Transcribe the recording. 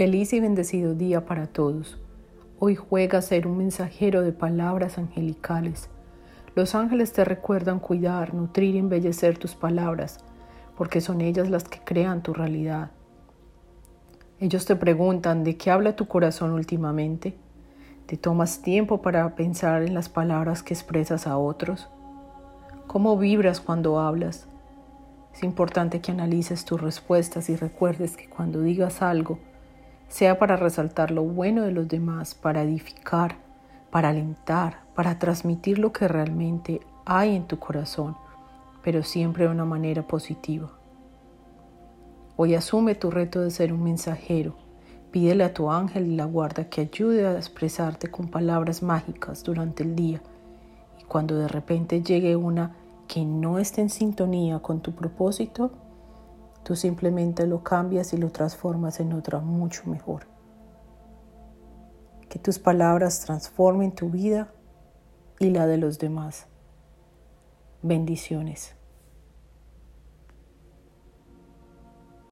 Feliz y bendecido día para todos. Hoy juega a ser un mensajero de palabras angelicales. Los ángeles te recuerdan cuidar, nutrir y embellecer tus palabras, porque son ellas las que crean tu realidad. Ellos te preguntan de qué habla tu corazón últimamente. ¿Te tomas tiempo para pensar en las palabras que expresas a otros? ¿Cómo vibras cuando hablas? Es importante que analices tus respuestas y recuerdes que cuando digas algo, sea para resaltar lo bueno de los demás, para edificar, para alentar, para transmitir lo que realmente hay en tu corazón, pero siempre de una manera positiva. Hoy asume tu reto de ser un mensajero. Pídele a tu ángel y la guarda que ayude a expresarte con palabras mágicas durante el día. Y cuando de repente llegue una que no esté en sintonía con tu propósito, Tú simplemente lo cambias y lo transformas en otra mucho mejor. Que tus palabras transformen tu vida y la de los demás. Bendiciones.